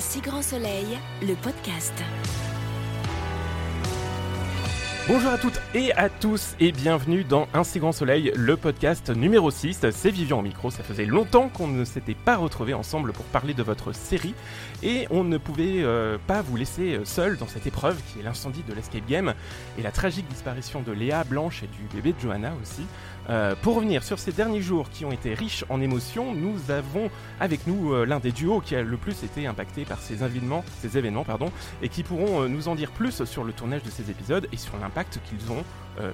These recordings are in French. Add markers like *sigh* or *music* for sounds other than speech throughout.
Un si grand soleil, le podcast. Bonjour à toutes et à tous et bienvenue dans Un si grand soleil, le podcast numéro 6. C'est Vivian au micro, ça faisait longtemps qu'on ne s'était pas retrouvés ensemble pour parler de votre série et on ne pouvait euh, pas vous laisser seul dans cette épreuve qui est l'incendie de l'escape game et la tragique disparition de Léa Blanche et du bébé de Johanna aussi. Euh, pour revenir sur ces derniers jours qui ont été riches en émotions, nous avons avec nous euh, l'un des duos qui a le plus été impacté par ces événements, et qui pourront euh, nous en dire plus sur le tournage de ces épisodes et sur l'impact qu'ils ont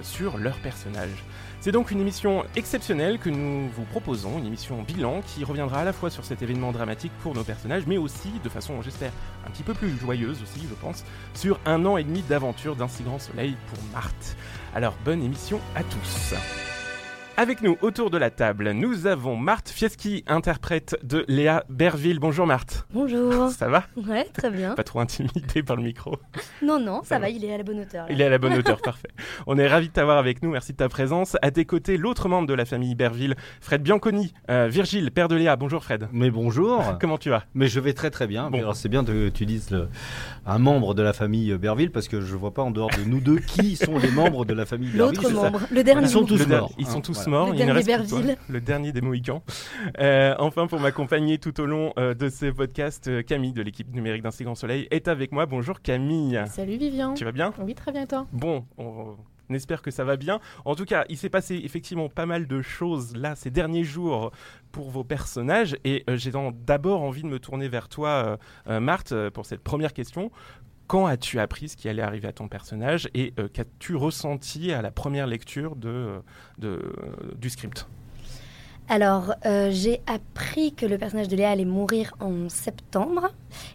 sur leurs personnages. C'est donc une émission exceptionnelle que nous vous proposons, une émission bilan qui reviendra à la fois sur cet événement dramatique pour nos personnages, mais aussi, de façon, j'espère, un petit peu plus joyeuse aussi, je pense, sur un an et demi d'aventure d'un si grand soleil pour Marthe. Alors, bonne émission à tous. Avec nous autour de la table, nous avons Marthe Fieschi, interprète de Léa Berville. Bonjour Marthe. Bonjour. Ça va? Ouais, très bien. Pas trop intimidé par le micro Non, non, ça, va. il est à la bonne hauteur. Il est à la bonne hauteur, *laughs* parfait. On est ravis de t'avoir avec nous, merci de ta présence. À tes côtés, l'autre membre de la famille Berville, Fred Bianconi. Euh, Virgile, père de Léa, bonjour Fred. Mais bonjour. *laughs* Comment tu vas? Mais je vais très très bien. Bon. C'est bien que tu dises un membre de la famille Berville parce que je vois pas en dehors de nous deux qui sont les membres de la famille Berville. L'autre membre, le dernier. Ils sont tous morts. Ils sont tous morts. Le dernier le dernier des Mohicans. Euh, enfin, pour m'accompagner tout au long euh, de ce podcast, euh, Camille de l'équipe numérique d'un si grand soleil est avec moi. Bonjour Camille. Salut Vivian. Tu vas bien? Oui, très bien toi? Bon, on... espère que ça va bien. En tout cas, il s'est passé effectivement pas mal de choses là ces derniers jours pour vos personnages et j'ai d'abord envie de me tourner vers toi, Marthe, pour cette première question. Quand as-tu appris ce qui allait arriver à ton personnage et qu'as-tu ressenti à la première lecture de, de du script? Alors, euh, j'ai appris que le personnage de Léa allait mourir en septembre.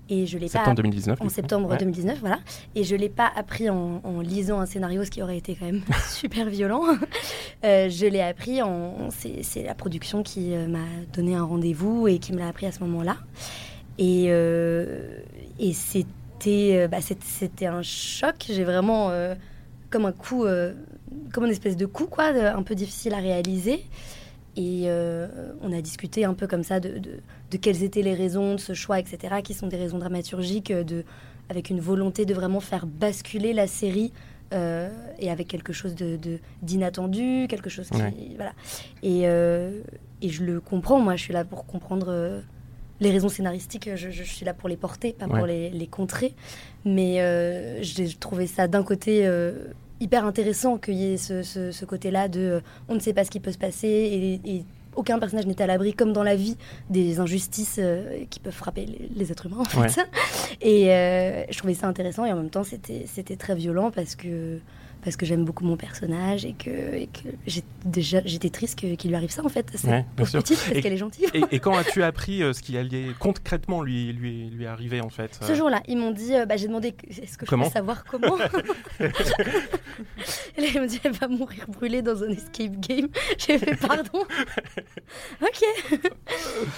Et je l'ai septembre pas 2019. En septembre ouais. 2019, voilà. Et je l'ai pas appris en, en, lisant un scénario, ce qui aurait été quand même *laughs* super violent. Euh, je l'ai appris en. C'est la production qui euh, m'a donné un rendez-vous et qui me l'a appris à ce moment-là. Et, euh, et c'était bah, c'était un choc. J'ai vraiment comme un coup, comme une espèce de coup, quoi, un peu difficile à réaliser. Et euh, on a discuté un peu comme ça de, de, de, quelles étaient les raisons de ce choix, etc., qui sont des raisons dramaturgiques, de, avec une volonté de vraiment faire basculer la série euh, et avec quelque chose d'inattendu, quelque chose qui. Ouais. Voilà. Et, euh, et, je le comprends, moi, je suis là pour comprendre euh, les raisons scénaristiques, je, je, suis là pour les porter, pas Ouais. pour les, les contrer. Mais euh, j'ai trouvé ça d'un côté hyper intéressant qu'il y ait ce, ce, ce côté-là de euh, on ne sait pas ce qui peut se passer et, et aucun personnage n'est à l'abri, comme dans la vie, des injustices euh, qui peuvent frapper les, les, êtres humains, en fait. Ouais. Et euh, je trouvais ça intéressant et en même temps, c'était très violent parce que, parce que j'aime beaucoup mon personnage et que, et que j'ai- déjà j'étais triste qu'il lui arrive ça, en fait. C'est Ouais, parce qu'elle est gentille. Et, et *laughs* quand as-tu appris euh, ce qui allait concrètement lui, lui, lui arriver en fait Ce euh, jour-là, ils m'ont dit, euh, bah, j'ai demandé, est-ce que je peux savoir comment Et là, ils m'ont dit, elle va mourir brûlée dans un escape game. *laughs* J'ai fait, pardon. *laughs* ok.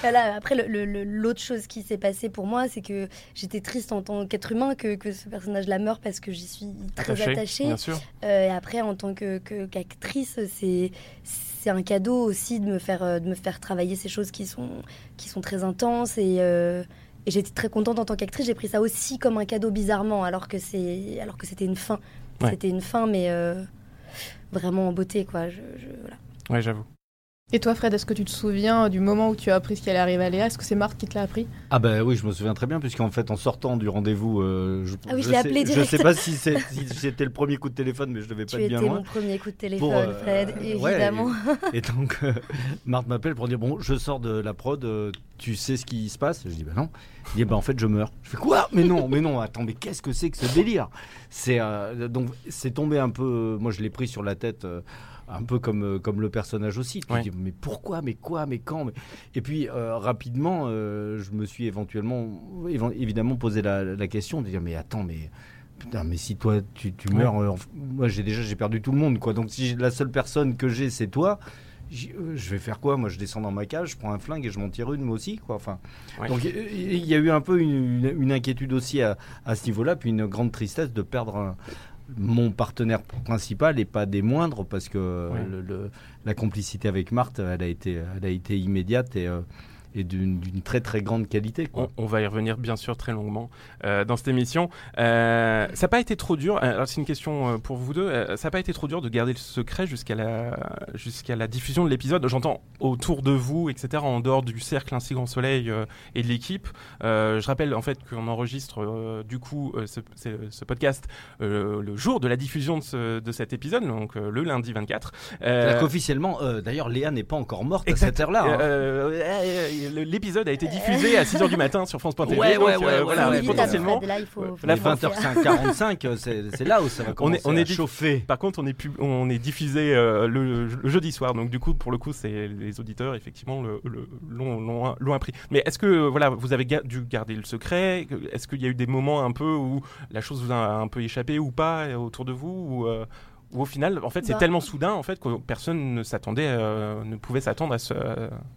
Et là, après, l'autre le, le, l'autre chose qui s'est passée pour moi, c'est que j'étais triste en tant qu'être humain que, que ce personnage-là meure parce que j'y suis très attaché, attachée. Bien sûr. Euh, et après, en tant que- que- qu'actrice, c'est un cadeau aussi de me faire euh, de me faire travailler ces choses qui sont qui sont très intenses et euh, et j'étais très contente en tant qu'actrice. J'ai pris ça aussi comme un cadeau bizarrement, alors que c'est alors que c'était une fin. Ouais. C'était une fin, mais euh, vraiment en beauté, quoi. Je, je- voilà. Ouais, j'avoue. Et toi Fred, est-ce que tu te souviens du moment où tu as appris ce qui allait arriver à Léa? Est-ce que c'est Marthe qui te l'a appris? Ah bah oui, je me souviens très bien, puisqu'en fait, en sortant du rendez-vous, euh, je, Ah oui, je je l'ai sais, appelé je direct. sais pas si c'était le premier coup de téléphone, mais je devais pas Tu être bien loin. mon premier coup de téléphone, Pour, euh, Fred, ouais, évidemment. Et donc, euh, Marthe m'appelle pour dire Bon, je sors de la prod, euh, tu sais ce qui se passe? Je dis Bah non. Il dit Bah en fait, je meurs. Je fais Quoi? Mais non, mais non, attends, mais qu'est-ce que c'est que ce délire? C'est euh, donc, c'est tombé un peu. Moi, je l'ai pris sur la tête. Un peu comme, euh, comme le personnage aussi. Tu Ouais. dis, mais pourquoi, mais quoi, mais quand mais... Et puis, euh, rapidement, euh, je me suis éventuellement, éven- évidemment, posé la, la question de dire, mais attends, mais Putain, mais si toi tu, tu Ouais. meurs, euh, moi j'ai déjà j'ai perdu tout le monde quoi. Donc si la seule personne que j'ai c'est toi, je vais faire quoi? Moi je descends dans ma cage, je prends un flingue et je m'en tire une moi aussi quoi. Enfin, Ouais. donc il y, il y a eu un peu une, une- une inquiétude aussi à, à ce niveau-là, puis une grande tristesse de perdre un- mon partenaire principal et pas des moindres parce que Ouais. le- le- la complicité avec Marthe elle a été elle a été immédiate et euh, et d'une très très grande qualité. Quoi. On, on va y revenir bien sûr très longuement euh, dans cette émission. Euh, ça n'a pas été trop dur, euh, alors c'est une question pour vous deux, euh, ça n'a pas été trop dur de garder le secret jusqu'à la, jusqu'à la diffusion de l'épisode J'entends autour de vous, etc., en dehors du cercle Ainsi Grand Soleil et de l'équipe. Je rappelle en fait qu'on enregistre du coup ce, podcast le jour de la diffusion de, ce- de cet épisode, donc le lundi 24. Euh, C'est-à-dire qu'officiellement, euh, d'ailleurs, Léa n'est pas encore morte Exact. à cette heure-là. hein. Euh, euh, euh, L'épisode a été diffusé à 6h du matin sur France.tv. Ouais, donc, ouais, euh, ouais, voilà, ouais, potentiellement. Là, il faut, faut La Les le faire. 20h45, euh, c'est là où ça va On commencer est- on est chauffer. Par contre, on est, pub- on est diffusé euh, le, le jeudi soir, donc du coup, pour le coup, c'est les auditeurs effectivement le- le- l'ont appris. Mais est-ce que euh, voilà, vous avez ga- dû garder le secret? Est-ce qu'il y a eu des moments un peu où la chose vous a un peu échappé ou pas euh, autour de vous ou, euh, ou au final, en fait, c'est Bah. tellement soudain en fait que personne ne s'attendait, euh, ne pouvait s'attendre à ce.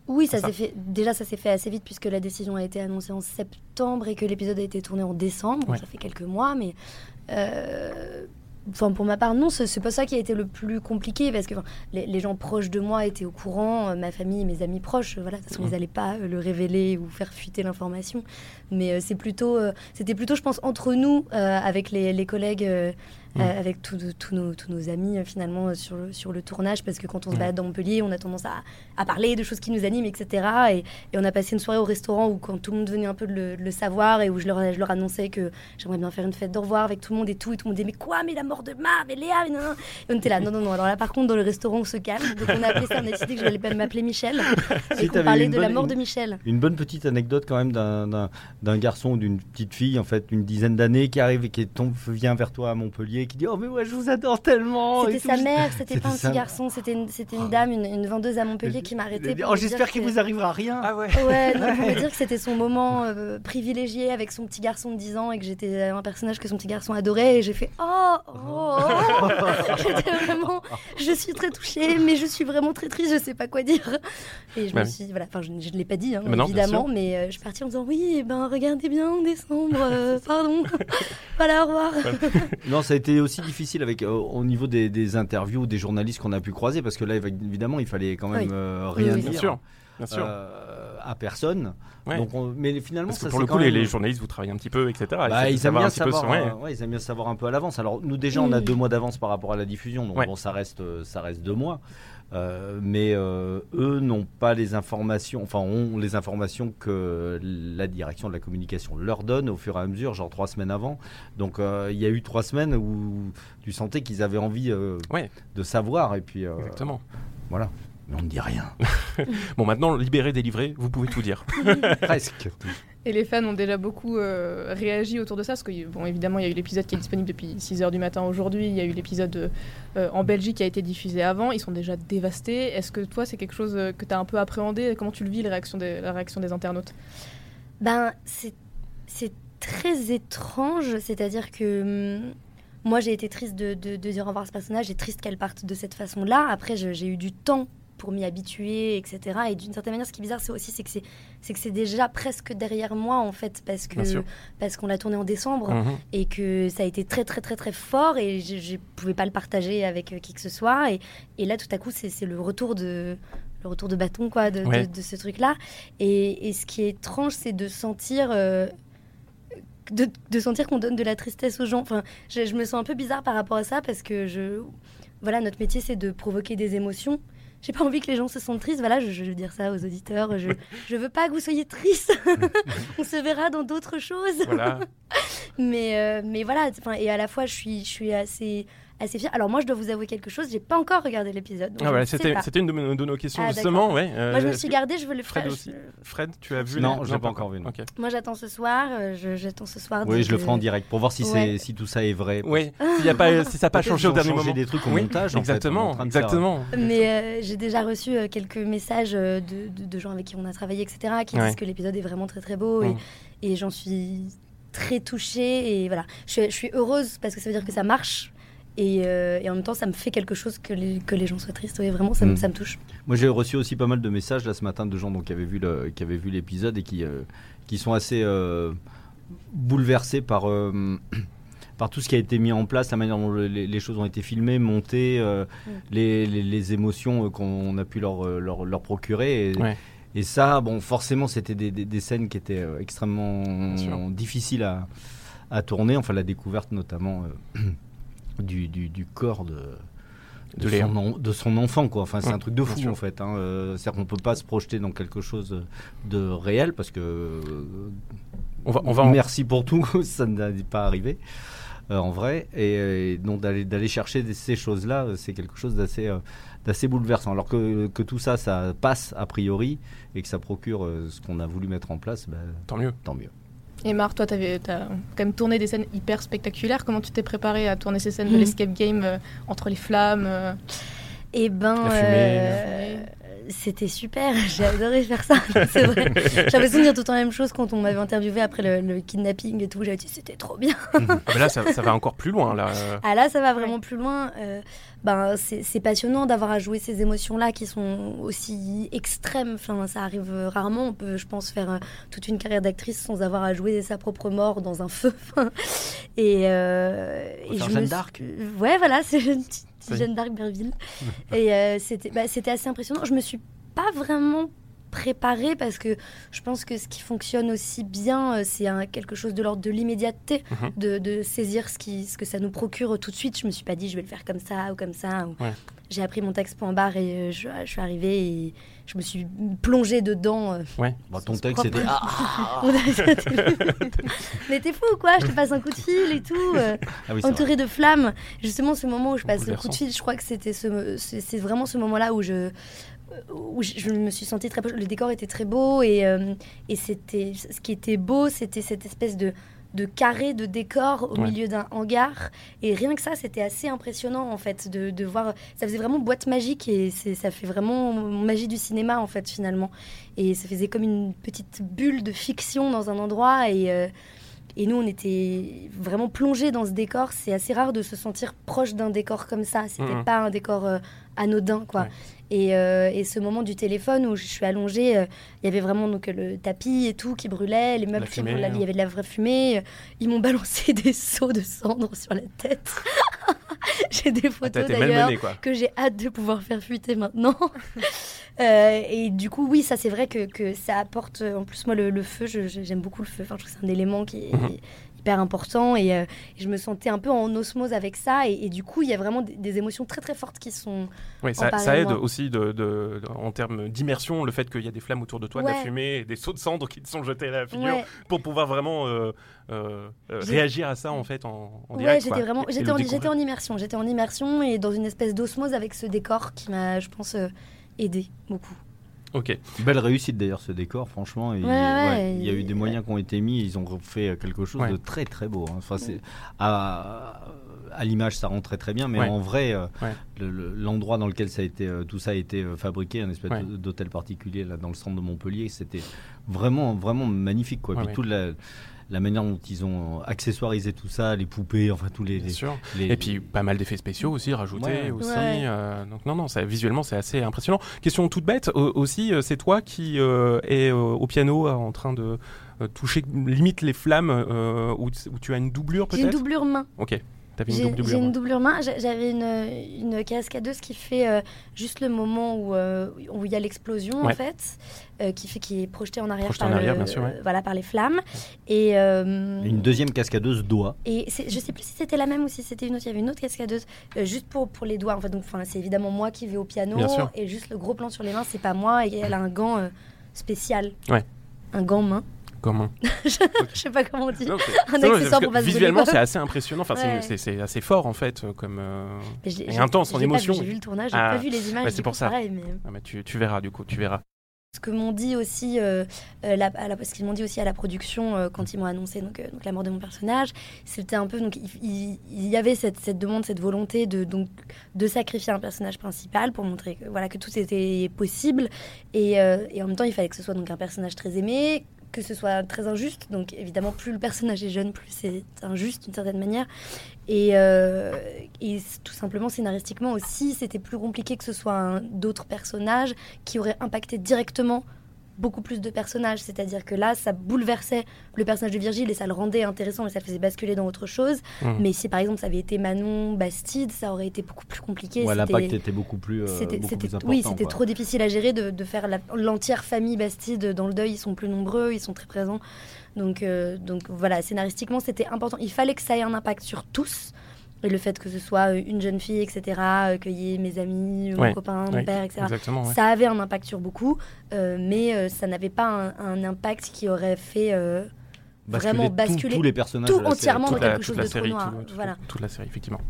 Oui, ça Ça. s'est fait. Déjà, ça s'est fait assez vite puisque la décision a été annoncée en septembre et que l'épisode a été tourné en décembre. Ouais. Ça fait quelques mois, mais. euh, Enfin, pour ma part, non, c'est pas ça qui a été le plus compliqué parce que enfin, les, les gens proches de moi étaient au courant, euh, ma famille, mes amis proches, voilà, de toute façon, Mhm. ils n'allaient pas le révéler ou faire fuiter l'information. Mais euh, c'est plutôt, euh, c'était plutôt, je pense, entre nous, euh, avec les, les collègues, Mhm. euh, avec tous nos, tous nos amis, euh, finalement, euh, sur le, sur le tournage, parce que quand on se Mhm. balade dans Montpellier, on a tendance à, à parler de choses qui nous animent, etc. Et, et on a passé une soirée au restaurant où, quand tout le monde venait un peu de le, de le savoir, et où je leur, je leur annonçais que j'aimerais bien faire une fête d'au revoir avec tout le monde et tout, et tout le monde disait Mais quoi Mais la mort de Mar, mais Léa, mais non, non. Et on était là, non, non, non. Alors là, par contre, dans le restaurant, on se calme. Donc on a appelé ça, on a décidé que je n'allais pas m'appeler Michel. *laughs* Si et qu'on t'avais parlait de la mort une- de Michel. Une bonne petite anecdote quand même d'un garçon ou d'une petite fille, en fait, une dizaine d'années, qui arrive et qui tombe, vient vers toi à Montpellier, qui dit Oh, mais moi je vous adore tellement C'était et tout. sa mère, c'était pas un petit garçon, c'était une, c'était une dame, une, une vendeuse à Montpellier qui m'a arrêté. Oh, j'espère qu'il vous arrivera rien. ouais. Ouais, non, pour me dire que c'était son moment euh, privilégié avec son petit garçon de 10 ans et que j'étais un personnage que son petit garçon adorait et j'ai fait oh, oh, oh. *laughs* *laughs* J'étais vraiment, je suis très touchée, mais je suis vraiment très triste, je sais pas quoi dire. Et je me suis, voilà, enfin je, je ne l'ai pas dit hein, Mais non, bien évidemment, mais euh, je suis partie en disant oui, eh ben regardez bien en décembre, euh, pardon, *laughs* voilà au revoir. Non, ça a été aussi difficile avec euh, au niveau des, des interviews des journalistes qu'on a pu croiser parce que là évidemment il fallait quand même Oui. euh, rien oui, dire Bien sûr, bien sûr. euh, à personne. Ouais. Donc on- mais finalement Parce que ça pour le coup, quand les, même- les journalistes, vous travaillez un petit peu, etc. Bah, ils aiment bien peu savoir, euh, ouais, ils aiment bien savoir un peu à l'avance. Alors nous déjà on a deux mois d'avance par rapport à la diffusion, donc Ouais. bon ça reste ça reste deux mois. Euh, mais euh, eux n'ont pas les informations, enfin ont les informations que la direction de la communication leur donne au fur et à mesure, genre trois semaines avant. Donc euh, il y a eu trois semaines où tu sentais qu'ils avaient envie Ouais. de savoir et puis Exactement. voilà. Mais on ne dit rien, *laughs* Bon, maintenant, libéré, délivré, vous pouvez tout dire. *laughs* *laughs* presque. Et les fans ont déjà beaucoup euh, réagi autour de ça, parce que, bon, évidemment, il y a eu l'épisode qui est disponible depuis 6h du matin aujourd'hui, il y a eu l'épisode euh, en Belgique qui a été diffusé avant, ils sont déjà dévastés. Est-ce que toi, c'est quelque chose euh, que tu as un peu appréhendé? Comment tu le vis, la réaction des internautes? Ben, c'est très étrange, c'est-à-dire que hum, moi j'ai été triste de, de- dire au revoir à ce personnage, et triste qu'elle parte de cette façon-là. Après, j'ai eu du temps pour m'y habituer, etc. Et d'une certaine manière, ce qui est bizarre, c'est aussi c'est que c'est c'est que c'est déjà presque derrière moi en fait, parce que parce qu'on l'a tourné en décembre Mhm. et que ça a été très très très très fort et je, je pouvais pas le partager avec euh, qui que ce soit. Et, et là tout à coup c'est le retour de le retour de bâton quoi de, de ce truc là et, et ce qui est étrange c'est de sentir euh, de, de sentir qu'on donne de la tristesse aux gens. Enfin je, je me sens un peu bizarre par rapport à ça parce que je voilà notre métier c'est de provoquer des émotions j'ai pas envie que les gens se sentent tristes. Voilà, je, je veux dire ça aux auditeurs. Je, je veux pas que vous soyez tristes. *laughs* On se verra dans d'autres choses. Voilà. *laughs* Mais, euh, mais voilà, et à la fois, je suis, je suis assez, assez fière. Alors, moi, je dois vous avouer quelque chose, j'ai pas encore regardé l'épisode. Ah, voilà, c'était une de, nos- de nos questions Ah, justement. Ouais, Moi, je me euh, suis gardé, je veux le Fred faire. aussi. je- Fred, tu as vu Non, je l'ai pas encore vu. Moi, j'attends ce soir. euh, je- j'attends ce soir. Oui, de- je le ferai en direct pour voir si, c'est Ouais. si tout ça est vrai. Oui, s'il y a pas, si ça n'a pas changé au dernier changé moment. des trucs Oui, montage, en fait, en Exactement, exactement. Mais euh, j'ai déjà reçu euh, quelques messages euh, de, gens avec qui on a travaillé, etc., qui disent que l'épisode est vraiment très très beau et, Mm. et j'en suis très touchée et voilà. Je suis, je suis heureuse parce que ça veut dire que ça marche et, euh, et en même temps ça me fait quelque chose que les, que les gens soient tristes. Oui, vraiment, ça, me- Mm. ça me touche. Moi, j'ai reçu aussi pas mal de messages là ce matin de gens donc, qui avaient vu le- qui avaient vu l'épisode et qui, euh, qui sont assez euh, bouleversés par, euh, *clears throat* par tout ce qui a été mis en place, la manière dont le- les, les choses ont été filmées, montées, euh, Mm. les, les- les émotions euh, qu'on a pu leur, leur, leur procurer. Et, Ouais. Et ça, bon, forcément, c'était des, des- des scènes qui étaient euh, extrêmement difficiles à, à tourner. Enfin, la découverte notamment euh, *clears throat* du, du- du corps de, De son, en- de son enfant, quoi. Enfin, c'est Ouais, un truc de fou, en fait. Hein. Euh, C'est-à-dire qu'on peut pas se projeter dans quelque chose de réel parce que. euh, On va, on va en- Merci pour tout, *laughs* ça n'est pas arrivé. euh, en vrai, et, et donc d'aller d'aller chercher des- ces choses-là, euh, c'est quelque chose d'assez euh, d'assez bouleversant. Alors que, que tout ça, ça passe a priori et que ça procure ce qu'on a voulu mettre en place, ben, Tant mieux. tant mieux. Et Marc, toi, tu as quand même tourné des scènes hyper spectaculaires. Comment tu t'es préparé à tourner ces scènes de Mhm. l'escape game euh, entre les flammes euh, Et ben, La fumée, euh, c'était super. *laughs* J'ai adoré faire ça. *laughs* C'est vrai. J'avais souvenir tout le temps la même chose quand on m'avait interviewé après le, le kidnapping et tout. J'avais dit c'était trop bien. *laughs* Ah, mais là, ça, ça va encore plus loin. Là. Ah là, ça va vraiment plus loin. Euh, ben, c'est passionnant d'avoir à jouer ces émotions-là qui sont aussi extrêmes. Enfin, ça arrive rarement. On peut, je pense, faire euh, toute une carrière d'actrice sans avoir à jouer sa propre mort dans un feu. et euh, et je Jeanne me d'Arc. Ouais, voilà, c'est une petite Oui. Jeanne d'Arc Berville. *laughs* et euh, c'était bah, c'était assez impressionnant. Je me suis pas vraiment préparée parce que je pense que ce qui fonctionne aussi bien, euh, c'est quelque chose de l'ordre de l'immédiateté, Mhm. de, de saisir ce, qui, ce que ça nous procure tout de suite. Je me suis pas dit je vais le faire comme ça ou comme ça. ou- Ouais. J'ai appris mon texte point barre et euh, je, je suis arrivée et je me suis plongée dedans. euh, Ouais. Bon, ton texte, c'était. Ah, *laughs* *laughs* Mais t'es fou ou quoi? Je te passe un coup de fil et tout. euh, ah oui, entourée de flammes. Justement, ce moment où je passe le coup de fil, je crois que c'était ce, c'est vraiment ce moment-là où je où je, je me suis sentie très proche. Le décor était très beau et, euh, et c'était ce qui était beau, c'était cette espèce de de carré de décor au Ouais. milieu d'un hangar et rien que ça c'était assez impressionnant en fait de, de voir ça faisait vraiment boîte magique et ça fait vraiment magie du cinéma en fait finalement et ça faisait comme une petite bulle de fiction dans un endroit et euh, et nous, on était vraiment plongés dans ce décor. C'est assez rare de se sentir proche d'un décor comme ça. C'était Mhm. pas un décor euh, anodin, quoi. Ouais. Et, euh, et ce moment du téléphone où je suis allongée, euh, il y avait vraiment donc le tapis et tout qui brûlait, les meubles qui fumée, brûlaient, hein. il y avait de la vraie fumée. Ils m'ont balancé *laughs* des seaux de cendres sur la tête. *laughs* J'ai des Ah, photos d'ailleurs que j'ai hâte de pouvoir faire fuiter maintenant. *laughs* Euh, et du coup, oui, ça c'est vrai que, que ça apporte. En plus, moi, le, le feu, j'aime beaucoup le feu. Enfin, je trouve que c'est un élément qui est Mhm. hyper important. Et, euh, et je me sentais un peu en osmose avec ça. Et, et du coup, il y a vraiment des, des émotions très très fortes qui sont. Oui, ça, aide aussi de, de- de- en termes d'immersion, le fait qu'il y a des flammes autour de toi, de la Ouais. fumée, et des sauts de cendres qui te sont jetés à la figure, Ouais, pour pouvoir vraiment euh, euh, euh, réagir à ça en fait en, en ouais direct. j'étais vraiment. J'étais en, en immersion. J'étais en immersion et dans une espèce d'osmose avec ce décor qui m'a, je pense, euh, aidé beaucoup. Ok. Belle réussite d'ailleurs ce décor, franchement. et- Ouais, ouais, ouais, il y a eu des moyens qui ont été mis, ils ont fait quelque chose Ouais. de très très beau. hein. Enfin, c'est à, à l'image ça rend très très bien, mais Ouais. en vrai, euh, Ouais. le- le- l'endroit dans lequel ça a été, euh, tout ça a été euh, fabriqué, un espèce d'hôtel particulier là dans le centre de Montpellier, c'était vraiment vraiment magnifique quoi. Ouais, Puis ouais. toute la, la manière dont ils ont accessoirisé tout ça, les poupées, enfin tous les, Bien les- sûr. les- Et puis pas mal d'effets spéciaux aussi rajoutés Ouais. aussi. Ouais. euh, donc non non, ça, visuellement c'est assez impressionnant. Question toute bête au- aussi, euh, c'est toi qui euh, es euh, au piano euh, en train de euh, toucher limite les flammes euh, où, tu as une doublure J'ai une peut-être? doublure main. Ok. T'avais une J'ai double j'ai doublure. une doublure main. J'a- J'avais une, une cascadeuse qui fait euh, juste le moment où euh, où il y a l'explosion Ouais. en fait, euh, qui fait qui est projetée en arrière, Projetée par, en arrière, le- bien sûr, ouais. voilà, par les flammes. Et euh, une deuxième cascadeuse doigt. et je sais plus si c'était la même ou si c'était une autre. Il y avait une autre cascadeuse euh, juste pour, pour les doigts. En fait, donc enfin, c'est évidemment moi qui vais au piano Bien sûr. et juste le gros plan sur les mains, c'est pas moi. Et elle a un gant euh, spécial. Ouais. Un gant main. Comment *laughs* je sais pas comment on dit. Non, Un non, accessoire pour Visuellement, c'est assez impressionnant. Enfin, c'est- Ouais. c'est c'est assez fort en fait, euh, comme. euh, Et intense en émotion. J'ai vu le tournage, j'ai Ah. pas vu les images. C'est pour ça. Pareil, mais... ah, mais tu, tu verras du coup, tu verras. Ce que m'ont dit aussi, euh, euh, la- à la- ce qu'ils m'ont dit aussi à la production euh, quand ils m'ont annoncé donc, euh, donc la mort de mon personnage, c'était un peu donc il, il- il y avait cette, cette demande, cette volonté de donc de sacrifier un personnage principal pour montrer que voilà que tout était possible et, euh, et en même temps il fallait que ce soit donc un personnage très aimé que ce soit très injuste. Donc évidemment plus le personnage est jeune plus c'est injuste d'une certaine manière. Et, euh, tout simplement scénaristiquement aussi c'était plus compliqué que ce soit d'autres personnages qui aurait impacté directement beaucoup plus de personnages. C'est-à-dire que là, ça bouleversait le personnage de Virgile et ça le rendait intéressant et ça le faisait basculer dans autre chose. Mhm. Mais si par exemple ça avait été Manon, Bastide, ça aurait été beaucoup plus compliqué. Ouais, l'impact était beaucoup plus, euh, c'était, beaucoup plus important. oui, c'était trop difficile à gérer de, de faire l'entière famille Bastide dans le deuil. Ils sont plus nombreux, ils sont très présents. Donc, euh, donc voilà, scénaristiquement, c'était important. Il fallait que ça ait un impact sur tous. Et le fait que ce soit euh, une jeune fille, etc., euh, qu'il y ait mes amis, mon Ouais, copain, mon ouais, père, etc. Ouais. Ça avait un impact sur beaucoup, euh, mais euh, ça n'avait pas un, un impact qui aurait fait euh, vraiment tout- basculer tous les personnages tout série. entièrement dans la, quelque toute chose la de trop série, noir. tout- tout- Voilà. toute la série, effectivement.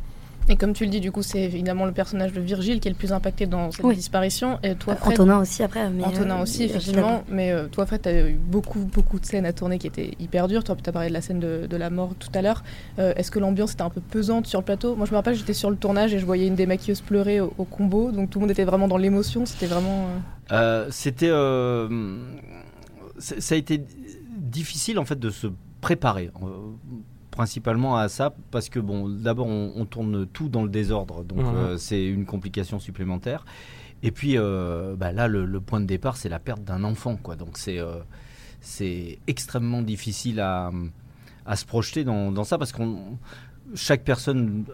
Et comme tu le dis, du coup, c'est évidemment le personnage de Virgile qui est le plus impacté dans cette Oui. disparition. Et toi, Fred, Antonin aussi après. Mais, Antonin euh, aussi, Virgile effectivement. Mais euh, toi, Fred, tu as eu beaucoup, beaucoup de scènes à tourner qui étaient hyper dures. Toi, tu as parlé de la scène de, de la mort tout à l'heure. Euh, Est-ce que l'ambiance était un peu pesante sur le plateau? Moi, je me rappelle, j'étais sur le tournage et je voyais une des maquilleuses pleurer au, au combo. Donc tout le monde était vraiment dans l'émotion. C'était vraiment. euh, Euh, C'était, euh, ça a été difficile en fait de se préparer. Principalement à ça parce que bon d'abord on, on tourne tout dans le désordre donc euh, c'est une complication supplémentaire. Et puis euh, bah, là le, le point de départ c'est la perte d'un enfant quoi. Donc c'est euh, c'est extrêmement difficile à, à se projeter dans, dans ça parce qu'on chaque personne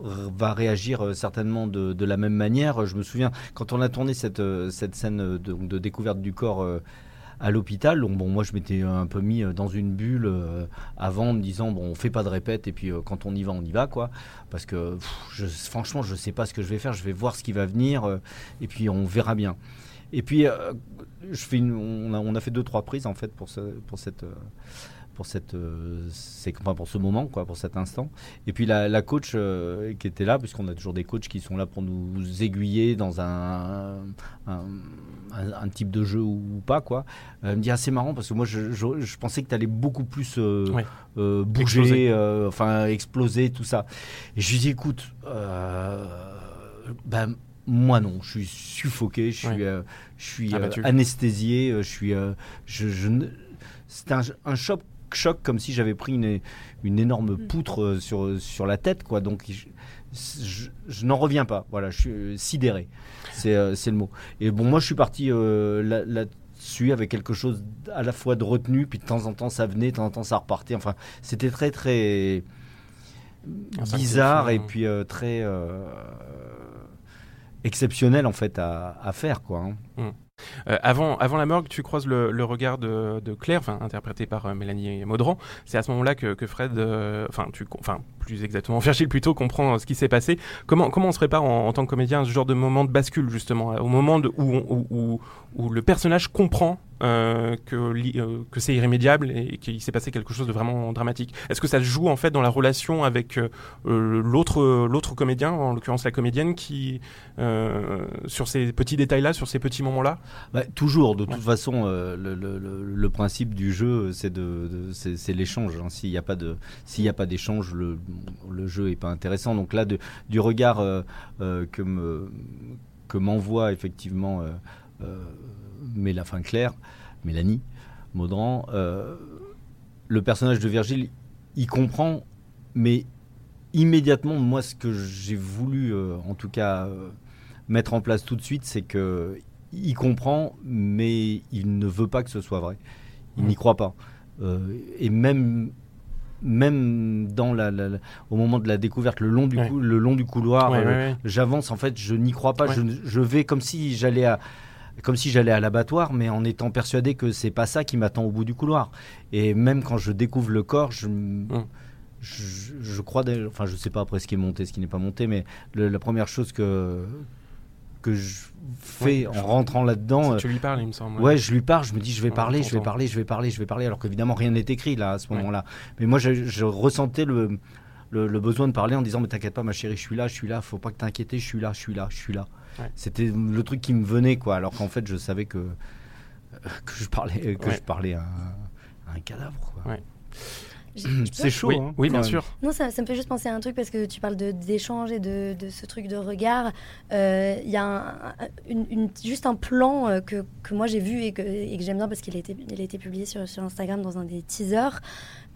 va réagir certainement de, de la même manière. Je me souviens quand on a tourné cette, cette scène de, de découverte du corps à l'hôpital. donc, Bon, moi, je m'étais un peu mis euh, dans une bulle euh, avant, me disant bon, on fait pas de répète et puis euh, quand on y va, on y va, quoi. Parce que pff, je, franchement, je sais pas ce que je vais faire. Je vais voir ce qui va venir et puis on verra bien. Et puis, je fais on, a, on a fait deux trois prises en fait pour ce, pour cette. Pour cette euh, c'est enfin, pour ce moment quoi pour cet instant et puis la, la coach euh, qui était là puisqu'on a toujours des coachs qui sont là pour nous aiguiller dans un un, un- un type de jeu ou pas quoi euh, elle me dit ah c'est marrant parce que moi je, je- je pensais que tu allais beaucoup plus euh, Exploser. bouger euh, enfin exploser tout ça et je lui dis écoute ben moi non, je suis suffoqué, je suis, je suis euh, Abattu. anesthésié, je suis, je, c'était un, un choc, choc comme si j'avais pris une, une énorme poutre euh, sur, sur la tête, quoi. Donc je, je- je n'en reviens pas. Voilà, je suis sidéré. C'est euh, c'est le mot. Et bon, moi, je suis parti euh, là- là-dessus avec quelque chose à la fois de retenu, puis de temps en temps ça venait, de temps en temps ça repartait. Enfin, c'était très très bizarre et euh. puis euh, très euh, exceptionnel en fait à, à faire, quoi. hein. Euh, avant, avant la morgue, tu croises le, regard de, Claire, enfin, interprété par euh, Mélanie Maudran. C'est à ce moment-là que, Fred, euh, enfin, plus exactement, *laughs* Virgile plutôt comprend ce qui s'est passé. Comment, comment on se prépare en, tant que comédien à ce genre de moment de bascule justement, au moment de- où le personnage comprend euh, que, euh, que c'est irrémédiable et qu'il s'est passé quelque chose de vraiment dramatique. Est-ce que ça se joue en fait dans la relation avec euh, l'autre l'autre comédien, en l'occurrence la comédienne, qui sur ces petits détails-là, sur ces petits moments-là? Bah, toujours, de toute Ouais. façon, le, le- le- le principe du jeu, c'est de, de- c'est c'est l'échange. hein. S'il n'y a pas de, s'il y a pas d'échange, le, le jeu est pas intéressant. Donc là, de- du regard que me, que m'envoie effectivement euh, euh, Méla- enfin, Claire, Mélanie Maudran, euh, le personnage de Virgile, il comprend, mais immédiatement, moi, ce que j'ai voulu, euh, en tout cas, euh, mettre en place tout de suite, c'est que il comprend, mais il ne veut pas que ce soit vrai. Il n'y croit pas. Et même, même dans la, la- la- au moment de la découverte, le long du, Ouais. cou- le long du couloir, Ouais, euh, ouais, ouais. j'avance. En fait, je n'y crois pas. Je vais comme si j'allais à comme si j'allais à l'abattoir, mais en étant persuadé que c'est pas ça qui m'attend au bout du couloir. Et même quand je découvre le corps, je, m- Mm. je, je crois, enfin, je sais pas après ce qui est monté, ce qui n'est pas monté, mais le- la première chose que que je fais Ouais, en rentrant là-dedans, euh, Tu lui parles, il me semble. Ouais, je lui parle, je me dis je vais parler, je vais parler, je vais parler, je vais parler, alors qu'évidemment rien n'est écrit là à ce Ouais. moment-là. Mais moi je, je ressentais le, le, le besoin de parler en disant mais t'inquiète pas ma chérie, je suis là, je suis là, faut pas que t'inquiètes, je suis là, je suis là, je suis là. Ouais. C'était le truc qui me venait quoi, alors qu'en fait je savais que que je parlais que Ouais. je parlais à, un- à un cadavre. Quoi. Ouais. C'est chaud. oui, hein, oui, bien sûr. Non, ça, ça me fait juste penser à un truc parce que tu parles d'échange et de, de ce truc de regard. Euh, Il y a un- un- une- une- juste un plan euh, que, que moi j'ai vu et que, et que j'aime bien parce qu'il a été, il a été publié sur, sur Instagram dans un des teasers.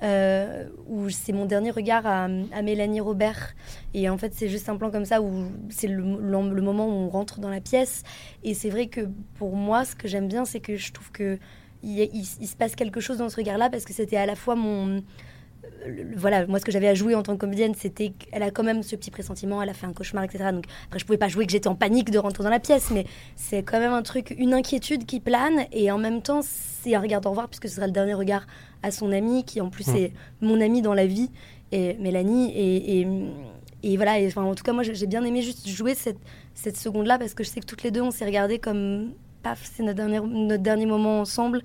euh, où c'est mon dernier regard à, à Mélanie Robert. Et en fait, c'est juste un plan comme ça où c'est le, le- le moment où on rentre dans la pièce. Et c'est vrai que pour moi, ce que j'aime bien, c'est que je trouve que il, se passe quelque chose dans ce regard-là parce que c'était à la fois mon voilà, moi ce que j'avais à jouer en tant que comédienne, c'était qu'elle a quand même ce petit pressentiment, elle a fait un cauchemar, etc. Donc après, je pouvais pas jouer que j'étais en panique de rentrer dans la pièce, mais c'est quand même un truc, une inquiétude qui plane, et en même temps, c'est un regard au revoir, puisque ce sera le dernier regard à son amie, qui en plus Mm. est mon amie dans la vie, et Mélanie, et, et, et voilà, et, enfin, en tout cas, moi j'ai j'ai bien aimé juste jouer cette, cette seconde-là, parce que je sais que toutes les deux, on s'est regardé comme, paf, c'est notre dernier, notre dernier moment ensemble.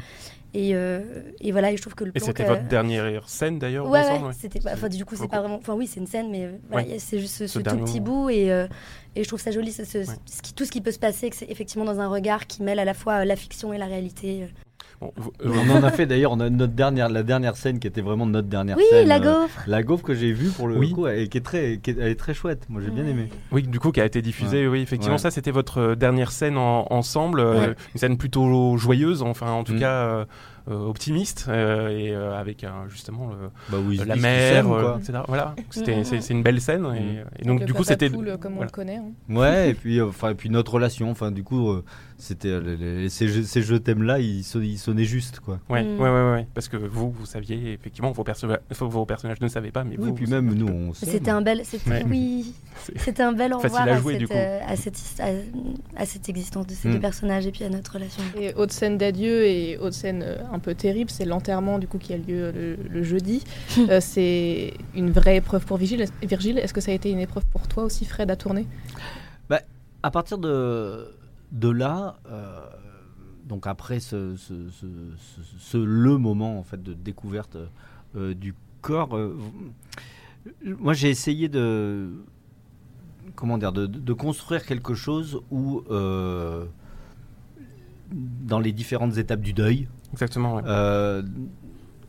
Et, euh, et voilà, et je trouve que le Et c'était votre dernière scène d'ailleurs Ouais, ouais, ouais. c'était pas. Enfin, du coup, c'est pas vraiment. Enfin, oui, c'est une scène, mais euh, voilà, Ouais. c'est juste ce, Ce ce tout petit moment. bout et, euh, et je trouve ça joli, ce- ce- ce qui- tout ce qui peut se passer, que c'est effectivement dans un regard qui mêle à la fois euh, la fiction et la réalité. Bon, On en a fait d'ailleurs, on a notre dernière, la dernière scène qui était vraiment notre dernière Oui, scène. la euh, gaufre. La gaufre que j'ai vue pour le Oui. coup, et qui est très, qui est, elle est très chouette. Moi, j'ai bien aimé. Oui, du coup, qui a été diffusée, oui, effectivement. Ouais. Ça, c'était votre euh, dernière scène en- ensemble. euh. Une scène plutôt joyeuse, enfin, en tout Mm. cas, euh, optimiste, euh, et euh, avec euh, justement le- Bah oui, la mer, euh, quoi. etc. Voilà, c'était Mm. c'est c'est une belle scène. Et, et donc, Le du coup, c'était. comme on voilà. le connaît. hein. Ouais, et puis, euh, enfin, et puis notre relation, enfin, du coup, euh, c'était euh, les- les- ces, jeux- ces jeux thèmes là, ils, ils sonnaient juste, quoi. Ouais, Mm. ouais, ouais, ouais, parce que vous, vous saviez, effectivement, vos, perso- vos personnages ne savaient pas, mais Oui, vous. puis vous- même nous, on. C'était un bel. C'était Ouais. oui. *laughs* C'était un bel au revoir à jouer, cette, euh, à, cette, his- à, à cette existence de ces Mm. deux personnages et puis à notre relation. Et autre scène d'adieu et autre scène euh, un peu terrible, c'est l'enterrement du coup qui a lieu le, le jeudi. *laughs* Euh, c'est une vraie épreuve pour Virgile. Virgile, est-ce que ça a été une épreuve pour toi aussi, Fred, à tourner? À partir de, de là, euh, donc après ce, ce, ce- ce- ce- le moment en fait de découverte euh, du corps, euh, moi j'ai essayé de comment dire de, de construire quelque chose où dans les différentes étapes du deuil, Exactement, ouais.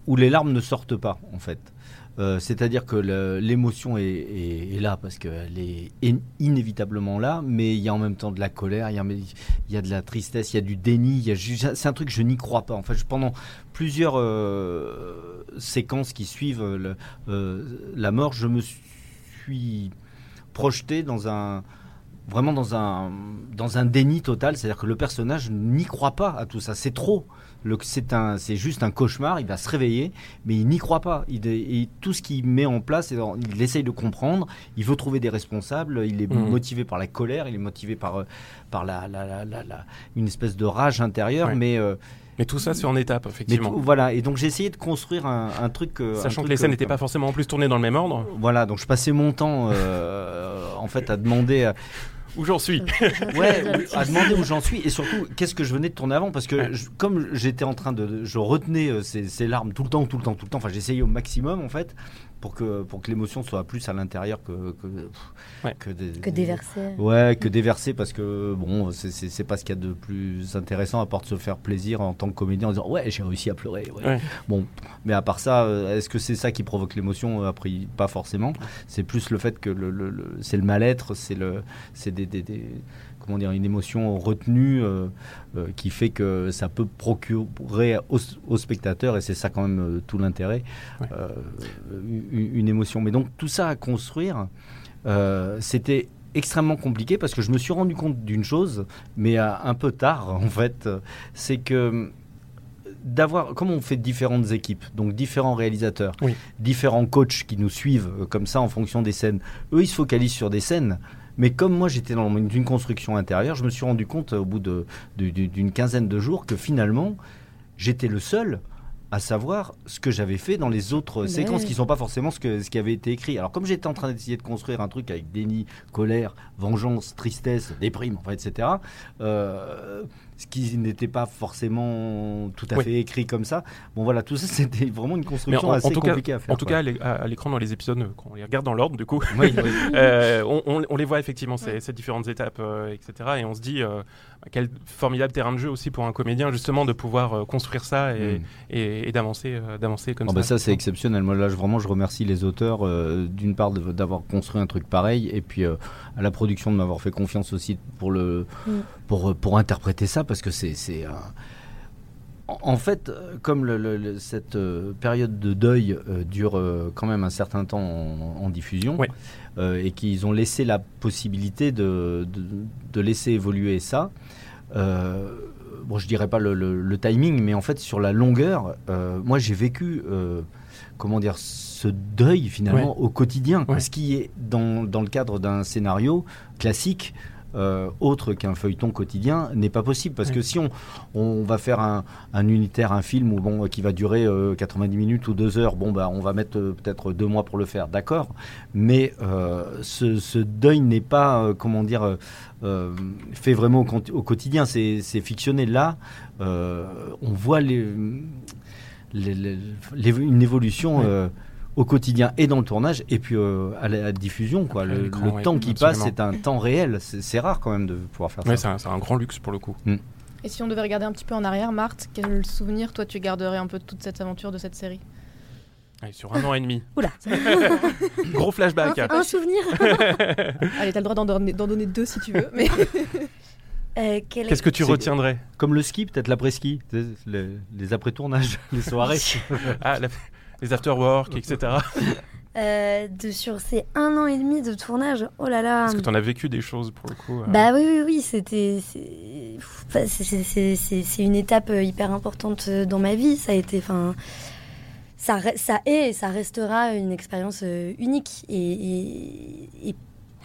où les larmes ne sortent pas en fait. Euh, C'est-à-dire que l'émotion est, là parce qu'elle est in- inévitablement là, mais il y a en même temps de la colère, il y a, de la tristesse, il y a du déni. C'est un truc que je n'y crois pas. En fait, je- pendant plusieurs euh, séquences qui suivent euh, la mort, je me suis projeté dans un vraiment dans un dans un déni total. C'est-à-dire que le personnage n'y croit pas à tout ça. C'est trop. C'est juste un cauchemar. Il va se réveiller, mais il n'y croit pas. Il, et tout ce qu'il met en place, il essaye de comprendre. Il veut trouver des responsables. Il est Mhm. motivé par la colère. Il est motivé par euh, par la, la- la- la- une espèce de rage intérieure. Ouais. Mais, euh, Mais tout ça, c'est en étapes, effectivement. tout- voilà. Et donc j'ai essayé de construire un, un truc. euh, un Sachant que les scènes euh, n'étaient pas forcément en plus tournées dans le même ordre. Voilà, donc je passais mon temps euh, en fait à demander, Où j'en suis. *laughs* Ouais, à demander où j'en suis. Et surtout qu'est-ce que je venais de tourner avant? Parce que je- comme j'étais en train de, je retenais euh, ces, ces larmes tout le temps, tout le temps, tout le temps. Enfin, j'essayais au maximum en fait pour que pour que l'émotion soit plus à l'intérieur que que, Ouais. que, des- Que déverser. Ouais, que déverser parce que bon, c'est- c'est c'est pas ce qu'il y a de plus intéressant à part de se faire plaisir en tant que comédien en disant ouais j'ai réussi à pleurer. ouais. Ouais. Bon, mais à part ça, euh, est-ce que c'est ça qui provoque l'émotion? Après, pas forcément. C'est plus le fait que le, le- le- c'est le mal-être, c'est le, c'est des, des- des- comment dire, une émotion retenue euh, euh, qui fait que ça peut procurer au, au spectateur et c'est ça quand même euh, tout l'intérêt, Ouais. une, une émotion. Mais donc tout ça à construire, c'était extrêmement compliqué parce que je me suis rendu compte d'une chose, mais un peu tard *laughs* en fait, c'est que d'avoir, comme on fait différentes équipes, donc différents réalisateurs, Oui. différents coachs qui nous suivent comme ça en fonction des scènes, eux ils se focalisent sur des scènes. Mais comme moi j'étais dans une construction intérieure, je me suis rendu compte euh, au bout de- de- de- d'une quinzaine de jours que finalement j'étais le seul à savoir ce que j'avais fait dans les autres séquences qui sont pas forcément ce, que, ce qui avait été écrit. Alors comme j'étais en train d'essayer de construire un truc avec déni, colère, vengeance, tristesse, déprime, enfin, etc., euh, ce qui n'était pas forcément tout à Oui. fait écrit comme ça. Bon voilà, tout ça *laughs* c'était vraiment une construction en, en assez cas, compliquée à faire. en tout quoi. cas, à l'é- à à l'écran dans les épisodes, euh, quand on les regarde dans l'ordre, du coup, Oui, oui. *laughs* euh, on, on- on les voit effectivement ces, ces différentes étapes, euh, etc. Et on se dit euh, quel formidable terrain de jeu aussi pour un comédien justement de pouvoir euh, construire ça et, Mm. et- et, et d'avancer euh, d'avancer comme ça. bah ça c'est exceptionnel. Moi là je- vraiment je remercie les auteurs euh, d'une part de- d'avoir construit un truc pareil et puis euh, à la production de m'avoir fait confiance aussi pour le Mm. pour pour interpréter ça parce que c'est en fait, comme le- le- le- cette euh, période de deuil euh, dure euh, quand même un certain temps en, en diffusion, Ouais. euh, et qu'ils ont laissé la possibilité de, de, de laisser évoluer ça, bon, je dirais pas le, timing, mais en fait, sur la longueur, moi j'ai vécu, comment dire, ce deuil finalement au quotidien, Ouais. ce qui est dans, dans le cadre d'un scénario classique. Euh, autre qu'un feuilleton quotidien n'est pas possible parce Ouais. que si on, on va faire un, un unitaire, un film où, bon, qui va durer euh, 90 minutes ou deux heures, bon bah on va mettre euh, peut-être deux mois pour le faire, d'accord. Mais euh, ce, ce deuil n'est pas, euh, comment dire, euh, euh, fait vraiment au, quotidien. C'est fictionné. Là, euh, on voit les, les- les- les- une évolution. Ouais. Au quotidien et dans le tournage et puis euh, à la à la diffusion quoi. Après Le, l'écran, le ouais, temps qui absolument. passe c'est un temps réel c'est rare quand même de pouvoir faire Ouais, ça c'est un, c'est un grand luxe pour le coup. Et si on devait regarder un petit peu en arrière, Marthe, quel souvenir toi tu garderais un peu de toute cette aventure de cette série? Sur un an et demi. *laughs* Oula. *laughs* Gros flashback. Un, un souvenir *laughs* Allez, t'as le droit d'en donner, deux si tu veux. Mais Euh, est- Qu'est-ce que tu retiendrais? comme le ski peut-être l'après-ski les, les après-tournages les soirées Ah, la- les afterwork, etc. Euh, de, sur ces un an et demi de tournage, oh là là. Parce que tu en as vécu des choses pour le coup. euh. Bah oui, oui, oui, c'était. c'est- une étape euh, hyper importante dans ma vie. Ça a été. Enfin. Ça, ça est et ça restera une expérience unique et, et- et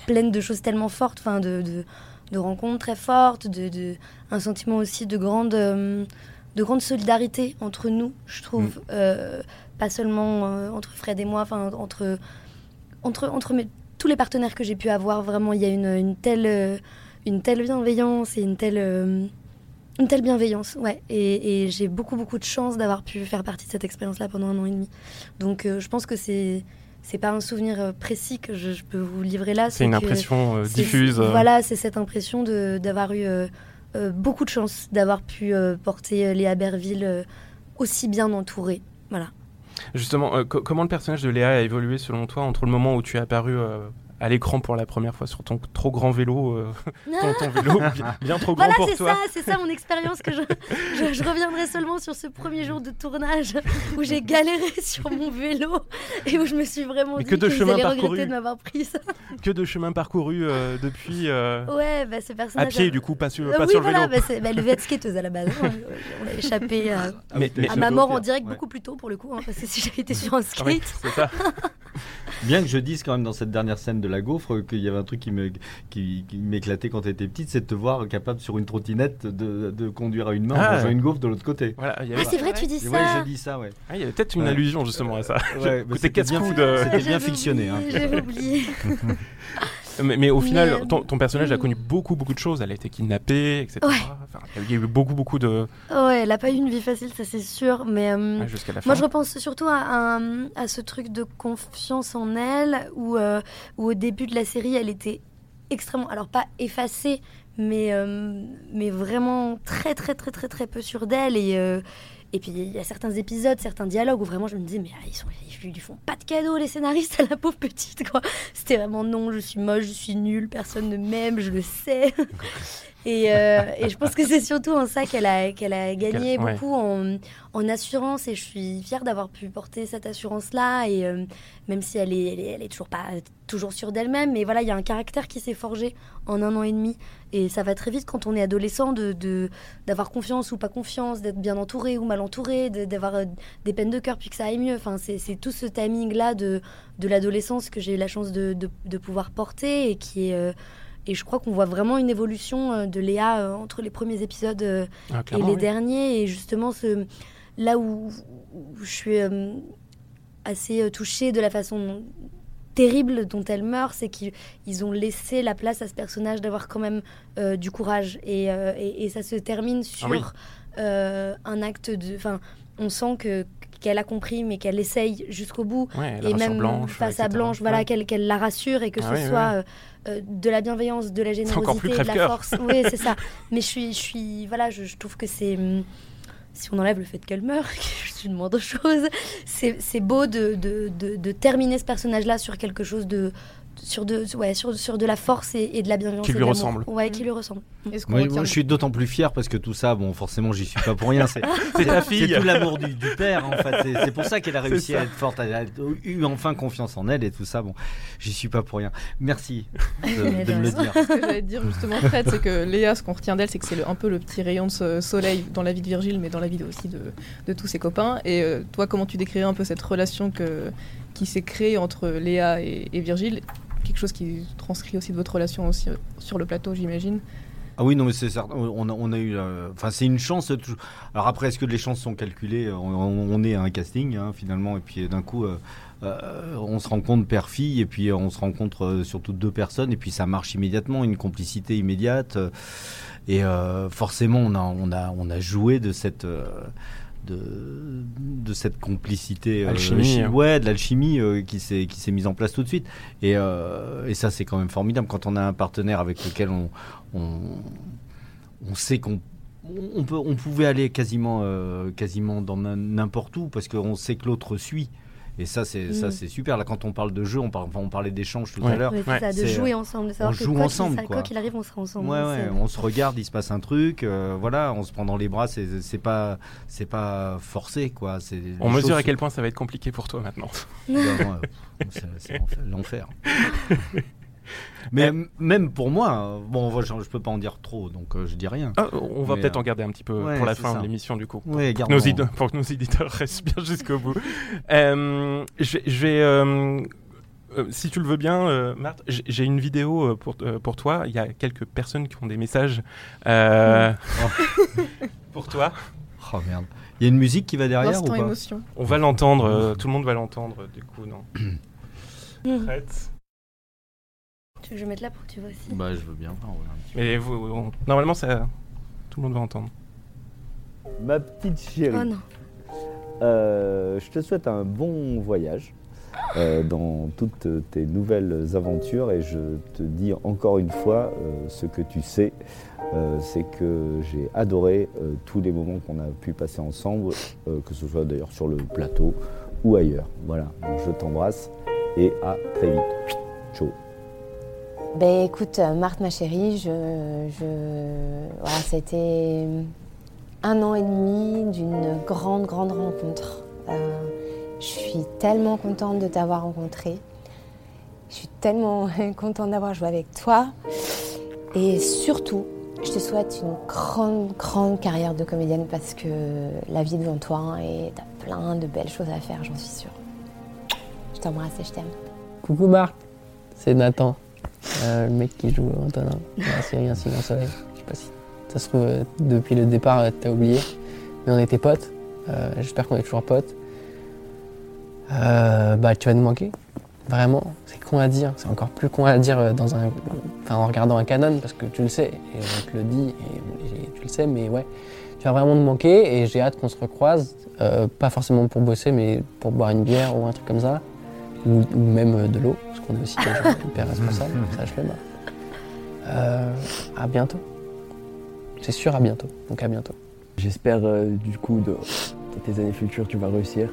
pleine de choses tellement fortes, enfin de, de, de rencontres très fortes, de, de- un sentiment aussi de grande, de grande solidarité entre nous, je trouve. Euh, pas seulement euh, entre Fred et moi, enfin entre, entre, entre mes- tous les partenaires que j'ai pu avoir, vraiment, il y a une, une telle, euh, une telle bienveillance et une telle, euh, une telle bienveillance, ouais. Et, et j'ai beaucoup, beaucoup de chance d'avoir pu faire partie de cette expérience-là pendant un an et demi. Donc, euh, je pense que c'est, c'est pas un souvenir précis que je, je peux vous livrer là. C'est une impression euh, diffuse. Voilà, c'est cette impression de, d'avoir eu euh, euh, beaucoup de chance d'avoir pu porter euh, Léa Berville euh, aussi bien entourée. Voilà. Justement, euh, co- comment le personnage de Léa a évolué selon toi entre le moment où tu es apparu euh, à l'écran pour la première fois sur ton trop grand vélo, euh, *laughs* ton, ton vélo *laughs* bien, bien trop grand Voilà, pour c'est toi ça, c'est ça mon expérience que je, je, je reviendrai seulement sur ce premier jour de tournage où j'ai galéré *laughs* sur mon vélo et où je me suis vraiment Mais dit que de chemin parcouru. regretter de m'avoir pris ça. Que de chemin parcouru euh, depuis euh, Ouais, bah ce à personnage. pied du coup, pas sur, Euh, pas oui, sur le voilà, vélo. bah, c'est bah, le être skateuse à la base. hein. On a échappé à, Mais- mais- à ma mort en Ouais. direct beaucoup plus tôt pour le coup, hein, parce que si j'avais été sur un skate. Oui, c'est ça. Bien que je dise quand même dans cette dernière scène de la gaufre qu'il y avait un truc qui me qui, qui m'éclatait quand tu étais petite, c'est de te voir capable sur une trottinette de, de conduire à une main en Ah. mangeant une gaufre de l'autre côté. Voilà, Ah, c'est vrai, tu dis ça. je dis ça, ouais. ah, il y avait peut-être une Ouais. allusion justement à ça. Ouais, *laughs* c'était bien bien fictionné, hein. J'avais oublié. *laughs* Mais, mais au final, ton, ton personnage a mm. connu beaucoup, beaucoup de choses. Elle a été kidnappée, etc. Ouais. Enfin, il y a eu beaucoup, beaucoup de. Ouais, elle a pas eu une vie facile, ça c'est sûr, mais. euh, ouais, la fin. Moi, je repense surtout à, à ce truc de confiance en elle, où, euh, où au début de la série, elle était extrêmement, alors pas effacée, mais, euh, mais vraiment très, très, très, très, très peu sûre d'elle. Et, euh, et puis, il y a certains épisodes, certains dialogues où vraiment je me disais, mais ils, sont, ils font pas de cadeaux, les scénaristes, *laughs* à la pauvre petite, quoi. C'était vraiment non, je suis moche, je suis nulle, personne ne m'aime, je le sais. Et, euh, et je pense que c'est surtout en ça qu'elle a, qu'elle a gagné ouais. beaucoup en, en assurance et je suis fière d'avoir pu porter cette assurance-là et euh, même si elle est, elle est, elle est toujours pas toujours sûre d'elle-même, mais voilà, il y a un caractère qui s'est forgé en un an et demi et ça va très vite quand on est adolescent de de- d'avoir confiance ou pas confiance, d'être bien entouré ou mal entouré, de- d'avoir euh, des peines de cœur puis que ça aille mieux. Enfin, c'est c'est tout ce timing-là de, de l'adolescence que j'ai eu la chance de, de, de pouvoir porter et qui est... euh, et je crois qu'on voit vraiment une évolution euh, de Léa euh, entre les premiers épisodes euh, Ah, et les oui. derniers. Et justement, ce, là où, où je suis assez touchée de la façon terrible dont elle meurt, c'est qu'ils ils ont laissé la place à ce personnage d'avoir quand même euh, du courage. Et, euh, et, et ça se termine sur Ah oui. euh, un acte de... Enfin, on sent que qu'elle a compris, mais qu'elle essaye jusqu'au bout Ouais, et même blanche, face à. Blanche, voilà, Ouais. qu'elle la rassure et que Ah ce oui, soit euh, euh, de la bienveillance, de la générosité, de la force. *laughs* Oui, c'est ça. Mais je suis, je suis, voilà, je, je trouve que c'est, hum, si on enlève le fait qu'elle meurt, *laughs* que je une moindre chose, c'est c'est beau de, de, de- de terminer ce personnage-là sur quelque chose de. Sur de, ouais, sur, sur de la force et, et de la bienveillance. Qui lui ressemble. Ouais, qui lui ressemble. Retient- moi, je suis d'autant plus fier parce que tout ça, bon, forcément, j'y suis pas pour rien. C'est *laughs* C'est ta fille. C'est tout l'amour du, du père, en fait. C'est- C'est pour ça qu'elle a réussi à être forte, elle a eu enfin confiance en elle et tout ça. Bon, j'y suis pas pour rien. Merci de, *laughs* de me le dire. Ce que j'allais te dire justement, Fred, c'est que Léa, ce qu'on retient d'elle, c'est que c'est le- un peu le petit rayon de ce soleil dans la vie de Virgile, mais dans la vie aussi de, de tous ses copains. Et euh, toi, comment tu décrirais un peu cette relation que, qui s'est créée entre Léa et, et Virgile? Quelque chose qui transcrit aussi de votre relation aussi euh, sur le plateau, j'imagine. Ah oui, non, mais c'est certain. On a, eu. euh, Enfin, c'est une chance. euh, Alors après, est-ce que les chances sont calculées on, on- est un casting, hein, finalement, et puis d'un coup. euh, euh, on se rencontre père-fille et puis euh, on se rencontre euh, surtout deux personnes et puis ça marche immédiatement, une complicité immédiate euh, et euh, forcément on a, on, a, on a joué de cette, euh, de, de cette complicité euh, Alchimie, chi- ouais de l'alchimie euh, qui s'est qui s'est mise en place tout de suite. Et, euh, et ça c'est quand même formidable. Quand on a un partenaire avec lequel on on, on sait qu'on on peut on pouvait aller quasiment quasiment dans n'im- n'importe où parce qu'on sait que l'autre suit et ça c'est ça Mm. c'est super là quand on parle de jeu on, par- enfin, on parlait d'échange tout Ouais. à l'heure Ouais, de jouer ensemble, de savoir on que joue quoi ensemble, qu'il, quoi. quoi qu'il arrive, on sera ensemble. Ouais, ouais, C'est- on se regarde, il se passe un truc, euh, voilà, on se prend dans les bras, c'est c'est pas, c'est pas forcé, quoi. c'est- On mesure choses à quel point ça va être compliqué pour toi maintenant. se- *laughs* Ben, ouais, *laughs* c'est l'enfer. *laughs* Mais m- même pour moi, euh, bon, je, je peux pas en dire trop, donc euh, je dis rien. Ah, on va peut-être euh, en garder un petit peu ouais, pour la fin ça. de l'émission du coup. Ouais, Pour que, nos id- pour que nos éditeurs *laughs* restent bien jusqu'au bout. Euh, je vais- je vais, euh, euh, si tu le veux bien, euh, Marthe, j'ai une vidéo euh, pour, euh, pour toi. Il y a quelques personnes qui ont des messages euh, *laughs* pour toi. Oh merde. Il y a une musique qui va derrière ou pas? émotion. On va l'entendre, euh, tout le monde va l'entendre du coup, non. *clears throat* Prête? Tu veux que je mette là pour que tu vois aussi Bah, je veux bien. voir, ouais, un petit peu. Mais vous, on- normalement, ça, tout le monde va entendre. Ma petite chérie, Oh non. euh, je te souhaite un bon voyage euh, dans toutes tes nouvelles aventures et je te dis encore une fois euh, ce que tu sais, euh, c'est que j'ai adoré euh, tous les moments qu'on a pu passer ensemble, euh, que ce soit d'ailleurs sur le plateau ou ailleurs. Voilà, Donc, je t'embrasse et à très vite. Ciao. Ben écoute, euh, Marthe, ma chérie, je, je... Un an et demi d'une grande, grande rencontre. Euh, je suis tellement contente de t'avoir rencontré. Je suis tellement *laughs* contente d'avoir joué avec toi. Et surtout, je te souhaite une grande, grande carrière de comédienne parce que la vie est devant toi hein, et t'as plein de belles choses à faire, j'en suis sûre. Je t'embrasse et je t'aime. Coucou Marc, c'est Nathan, le mec qui joue Antonin dans la série Un en soleil. Je sais pas si ça se trouve euh, depuis le départ euh, t'as oublié, mais on était potes. Euh, J'espère qu'on est toujours potes. Euh, bah tu vas nous manquer, vraiment. C'est con à dire, c'est encore plus con à dire euh, dans un, en regardant un canon parce que tu le sais et on te le dit et, tu le sais, mais ouais, tu vas vraiment nous manquer et j'ai hâte qu'on se recroise, euh, pas forcément pour bosser, mais pour boire une bière ou un truc comme ça ou, ou même de l'eau, parce qu'on est aussi des gens hyper responsables, ça je l'aime. Euh, à bientôt. C'est sûr, à bientôt. Donc à bientôt. J'espère euh, du coup de, dans tes années futures tu vas réussir.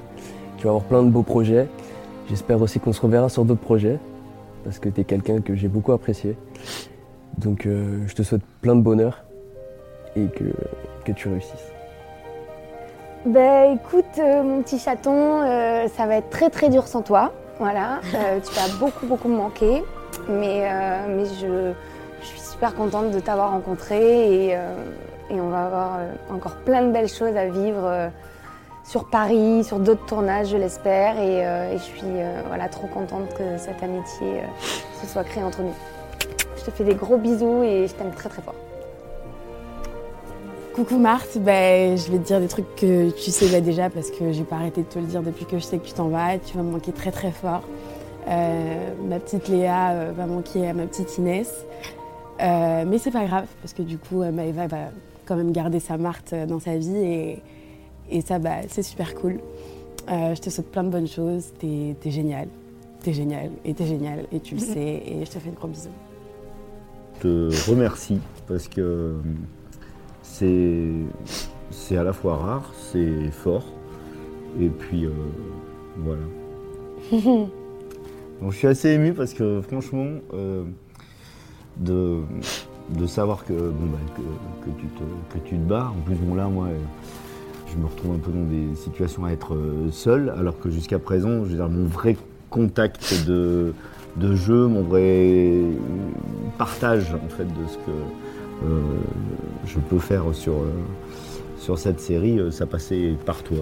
Tu vas avoir plein de beaux projets. J'espère aussi qu'on se reverra sur d'autres projets parce que tu es quelqu'un que j'ai beaucoup apprécié. Donc euh, je te souhaite plein de bonheur et que, que tu réussisses. Ben écoute, euh, mon petit chaton, euh, ça va être très très dur sans toi. Voilà, Euh, tu vas beaucoup beaucoup me manquer, mais, euh, mais je, suis super contente de t'avoir rencontré et, euh, on va avoir encore plein de belles choses à vivre sur Paris, sur d'autres tournages, je l'espère, et, je suis voilà trop contente que cette amitié se soit créée entre nous. Je te fais des gros bisous et je t'aime très très fort. Coucou Marthe, ben, je vais te dire des trucs que tu sais déjà parce que j'ai pas arrêté de te le dire depuis que je sais que tu t'en vas. Tu vas me manquer très très fort. Euh, ma petite Léa euh, va manquer à ma petite Inès. Euh, mais c'est pas grave parce que du coup, euh, Maëva va quand même garder sa Marthe dans sa vie et, et ça, bah, c'est super cool. Euh, je te souhaite plein de bonnes choses. T'es es génial. T'es génial et t'es génial et tu le *laughs* sais et je te fais de gros bisous. te remercie parce que c'est c'est à la fois rare, c'est fort. Et puis, euh, voilà. *laughs* Donc, je suis assez ému parce que franchement, euh, de, de savoir que, bon, bah, que, que tu te, que tu te bats, en plus, bon, là, moi, je me retrouve un peu dans des situations à être euh, seul, alors que jusqu'à présent, je veux dire, mon vrai contact de, de jeu, mon vrai partage, en fait, de ce que je peux faire sur, euh, sur cette série, euh, ça passait par toi.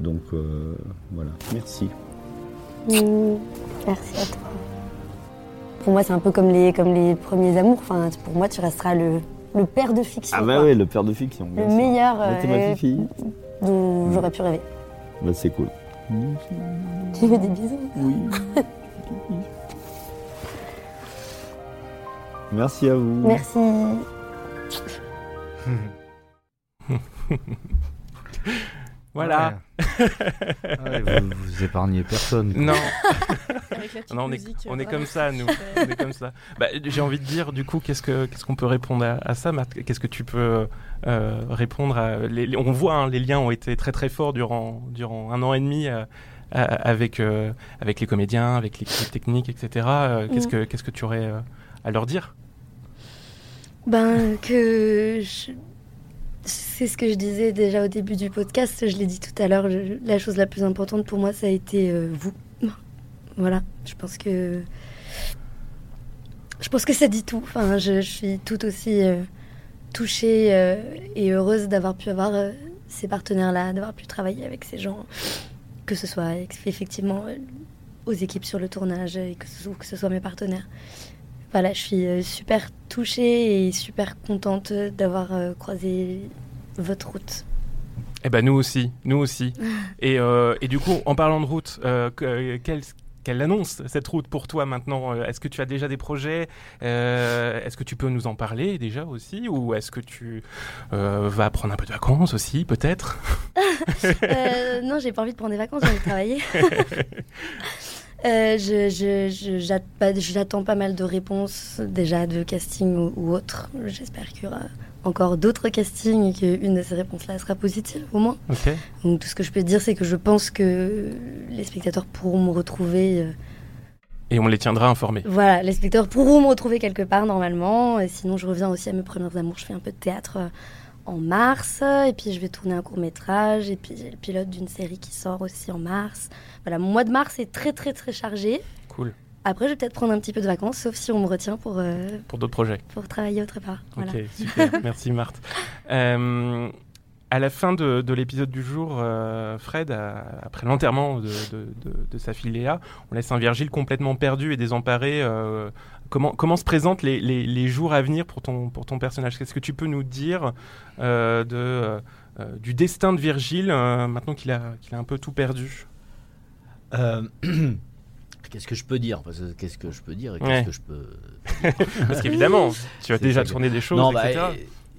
Donc, euh, voilà, merci. Mmh, merci à toi. Pour moi, c'est un peu comme les, comme les premiers amours. Enfin, pour moi, tu resteras le, le père de fiction. Ah bah quoi. ouais, le père de fiction. Le meilleur Bah, T'es ma euh, fille. dont j'aurais pu rêver. Bah, c'est cool. Tu veux des bisous? Oui. *laughs* Merci à vous. Merci. *laughs* Voilà. Ouais, vous, vous épargnez personne. quoi. Non. Avec la petite *laughs* Non, on est, musique, on est vraiment comme ça, nous. *laughs* On est comme ça. Bah, J'ai envie de dire, du coup, qu'est-ce que qu'est-ce qu'on peut répondre à, à ça, Marthe Qu'est-ce que tu peux euh, répondre à les- On voit, hein, les liens ont été très très forts durant durant un an et demi. euh, avec euh, avec les comédiens, avec l'équipe technique, etc. Euh, Qu'est-ce Mm. que qu'est-ce que tu aurais euh, à leur dire? Ben, que c'est ce que je disais déjà au début du podcast, je l'ai dit tout à l'heure, la chose la plus importante pour moi, ça a été euh, vous. Voilà, je pense que. Je pense que ça dit tout. Enfin, je, suis tout aussi euh, touchée euh, et heureuse d'avoir pu avoir ces partenaires-là, d'avoir pu travailler avec ces gens, que ce soit effectivement aux équipes sur le tournage et que ce soit mes partenaires. Voilà, je suis euh, super touchée et super contente d'avoir euh, croisé votre route. Eh ben nous aussi, nous aussi. *laughs* et, euh, et du coup, en parlant de route, euh, que- quelle, quelle annonce cette route pour toi maintenant Est-ce que tu as déjà des projets Euh, Est-ce que tu peux nous en parler déjà aussi? Ou est-ce que tu vas prendre un peu de vacances aussi, peut-être? *laughs* Non, j'ai pas envie de prendre des vacances, j'ai travailler. *laughs* Euh, je- je- je- j'att- J'attends pas mal de réponses déjà de casting ou, ou autre. J'espère qu'il y aura encore d'autres castings et qu'une de ces réponses-là sera positive au moins. Donc tout ce que je peux dire, c'est que je pense que les spectateurs pourront me retrouver. euh, Et on les tiendra informés. Voilà, les spectateurs pourront me retrouver quelque part normalement. Et sinon, je reviens aussi à mes premières amours. Je fais un peu de théâtre euh, en mars. Et puis, je vais tourner un court métrage. Et puis, j'ai le pilote d'une série qui sort aussi en mars. Voilà, mon mois de mars est très, très, très chargé. Cool. Après, je vais peut-être prendre un petit peu de vacances, sauf si on me retient pour, euh, Pour d'autres projets. pour travailler autre part. Voilà. Ok, super. *laughs* Merci Marthe. Euh, à la fin de, de l'épisode du jour, euh, Fred, a- après l'enterrement de, de- de- de sa fille Léa, on laisse un Virgile complètement perdu et désemparé. euh, comment, comment se présentent les, les- les jours à venir pour ton, pour ton personnage? Qu'est-ce que tu peux nous dire euh, de, euh, euh, du destin de Virgile euh, maintenant qu'il a, qu'il a un peu tout perdu? Euh, *clears throat* Qu'est-ce que je peux dire? Qu'est-ce que je peux dire et qu'est-ce Ouais. que je peux. *laughs* Parce qu'évidemment, tu as déjà que- tourné des choses, Non, bah, etc.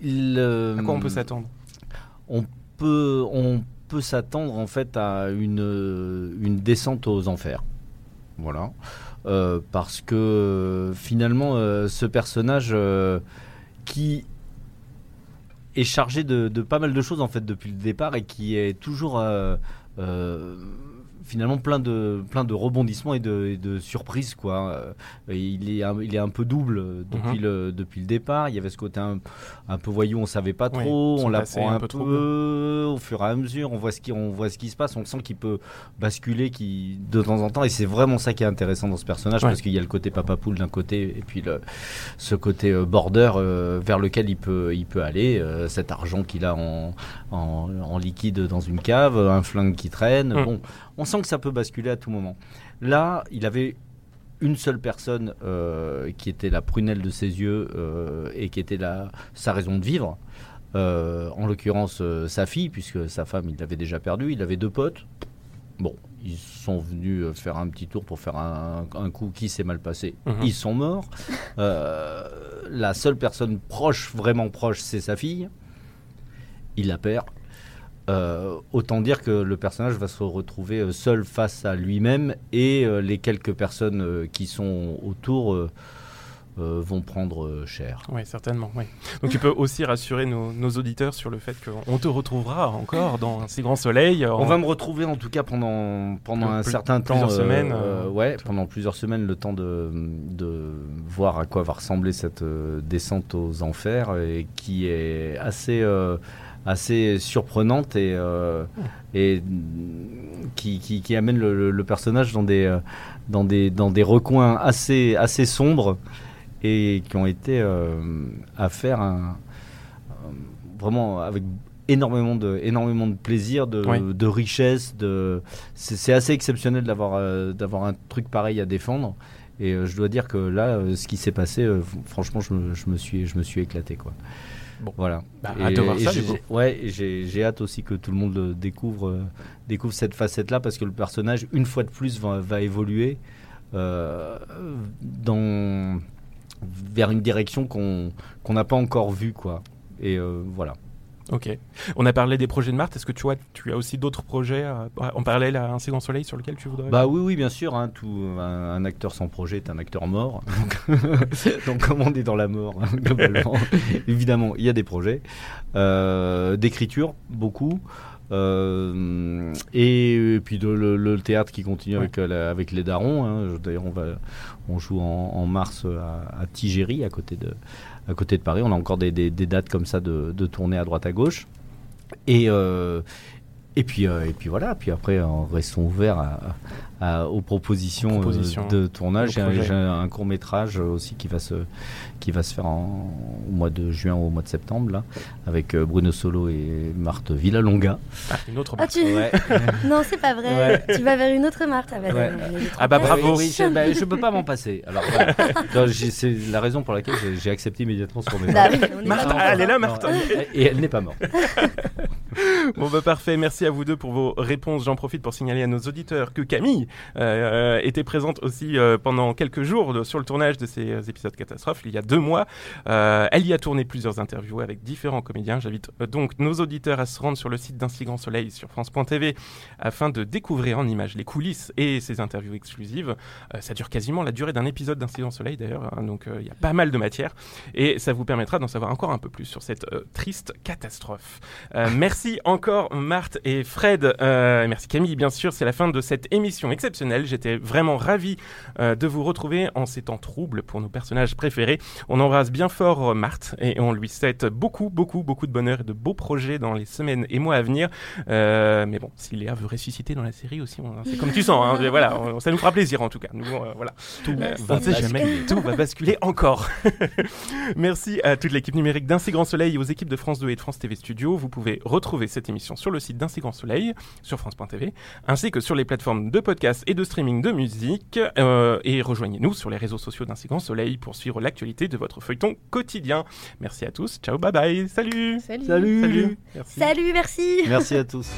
il, euh, À quoi on peut s'attendre? On peut, s'attendre en fait à une, une descente aux enfers. Voilà. Euh, parce que finalement, euh, ce personnage euh, qui est chargé de, de pas mal de choses en fait depuis le départ et qui est toujours finalement plein de plein de rebondissements et de, et de surprises quoi. Euh, il est un, il est un peu double euh, depuis Mhm. le depuis le départ. Il y avait ce côté un, un peu voyou, on savait pas trop, on l'apprend un un, peu au fur et à mesure. On voit ce qui on voit ce qui se passe. On sent qu'il peut basculer qui de temps en temps et c'est vraiment ça qui est intéressant dans ce personnage Ouais. parce qu'il y a le côté papa poule d'un côté et puis le, ce côté euh, border euh, vers lequel il peut il peut aller. euh, cet argent qu'il a en, en, en liquide dans une cave, un flingue qui traîne. Mm. Bon, on sent que ça peut basculer à tout moment. Là, il avait une seule personne euh, qui était la prunelle de ses yeux euh, et qui était la, sa raison de vivre. Euh, en l'occurrence, sa fille, puisque sa femme, il l'avait déjà perdue. Il avait deux potes. Bon, ils sont venus faire un petit tour pour faire un, un coup qui s'est mal passé. Mhm. Ils sont morts. La seule personne proche, vraiment proche, c'est sa fille. Il la perd. Euh, autant dire que le personnage va se retrouver euh, seul face à lui-même et euh, les quelques personnes euh, qui sont autour vont prendre cher. Oui, certainement. Oui. Donc tu peux aussi rassurer nos, nos auditeurs sur le fait qu'on te retrouvera encore dans un si grand soleil. On en- va me retrouver en tout cas pendant, pendant un certain temps. plusieurs semaines, euh, ouais, pendant plusieurs semaines, le temps de, de voir à quoi va ressembler cette descente aux enfers et qui est assez, assez surprenante et, euh, et mm, qui, qui, qui amène le, personnage dans des, euh, dans des, dans des recoins assez, assez sombres et qui ont été euh, à faire un, vraiment avec énormément de, énormément de plaisir, de, Oui. de richesse. De... C'est assez exceptionnel d'avoir euh, d'avoir un truc pareil à défendre. Et je dois dire que là, ce qui s'est passé, franchement, je me, je me suis, je me suis éclaté. Quoi. Bon. Voilà. Bah, Et- hâte de voir et ça, j'ai- du coup. Ouais, j'ai hâte aussi que tout le monde euh, découvre, euh, découvre cette facette-là parce que le personnage, une fois de plus, va, va évoluer euh, dans, vers une direction qu'on n'a pas encore vue. Quoi. Et euh, voilà. Ok. On a parlé des projets de Marthe. Est-ce que tu, vois, tu as aussi d'autres projets euh, en parallèle à Grand Soleil sur lequel tu voudrais Bah oui, oui, bien sûr. hein, tout, un, un acteur sans projet est un acteur mort. *laughs* Donc, *laughs* donc comme on est dans la mort, hein, globalement, *laughs* évidemment, il y a des projets. Euh, D'écriture, beaucoup. Euh, et, puis de, le, le théâtre qui continue avec, euh, la- avec les darons. hein. D'ailleurs, on, va, on joue en, en mars à, à Tigéry, à côté, de, à côté de Paris. On a encore des, dates comme ça de, de à droite à gauche. Et, euh, et, puis, euh, et puis voilà, puis après, restons ouverts à- à- aux propositions, euh, Propositions, de tournage. J'ai un, court métrage aussi qui va se, qui va se faire en- au mois de juin ou au mois de septembre, là, avec euh, Bruno Solo et Marthe Villalonga. Ah, une autre Ah, Marthe. tu... Ouais. *laughs* non, c'est pas vrai. Ouais. Tu vas vers une autre Marthe. Ah, bah, Ouais. Ah bah, bravo. Oui, *laughs* je, bah, je peux pas m'en passer. Alors, *laughs* c'est la raison pour laquelle j'ai- accepté immédiatement son mémoire. Bah Marthe, elle est là, Non, Marthe. et elle n'est pas morte. Bon bah parfait, merci à vous deux pour vos réponses. J'en profite pour signaler à nos auditeurs que Camille euh, était présente aussi euh, pendant quelques jours sur le tournage de ces euh, épisodes catastrophes il y a deux mois. Euh, elle y a tourné plusieurs interviews avec différents comédiens. J'invite euh, donc nos auditeurs à se rendre sur le site d'un si grand soleil sur France.tv afin de découvrir en images les coulisses et ces interviews exclusives. Ça dure quasiment la durée d'un épisode d'un si grand soleil d'ailleurs, hein, donc il y a pas mal de matière et ça vous permettra d'en savoir encore un peu plus sur cette triste catastrophe. Euh, merci encore Marthe et Fred. Euh, merci Camille, bien sûr. C'est la fin de cette émission exceptionnelle. J'étais vraiment ravi euh, de vous retrouver en ces temps troubles pour nos personnages préférés. On embrasse bien fort euh, Marthe et on lui souhaite beaucoup, beaucoup, beaucoup de bonheur et de beaux projets dans les semaines et mois à venir. Euh, mais bon, si Léa veut ressusciter dans la série aussi, c'est comme tu sens. hein. Voilà, on- ça nous fera plaisir en tout cas. Nous, voilà. Tout va jamais. basculer. Tout va basculer encore. *laughs* Merci à toute l'équipe numérique d'Un si grand soleil et aux équipes de France 2 et de France TV Studio. Vous pouvez retrouver cette émission sur le site d'Un grand soleil, sur France.tv, ainsi que sur les plateformes de podcast et de streaming de musique. Euh, et rejoignez-nous sur les réseaux sociaux d'Un grand soleil pour suivre l'actualité de votre feuilleton quotidien. Merci à tous. Ciao, bye bye. Salut. Salut. Salut. Salut. Merci. Salut, merci. Merci à tous.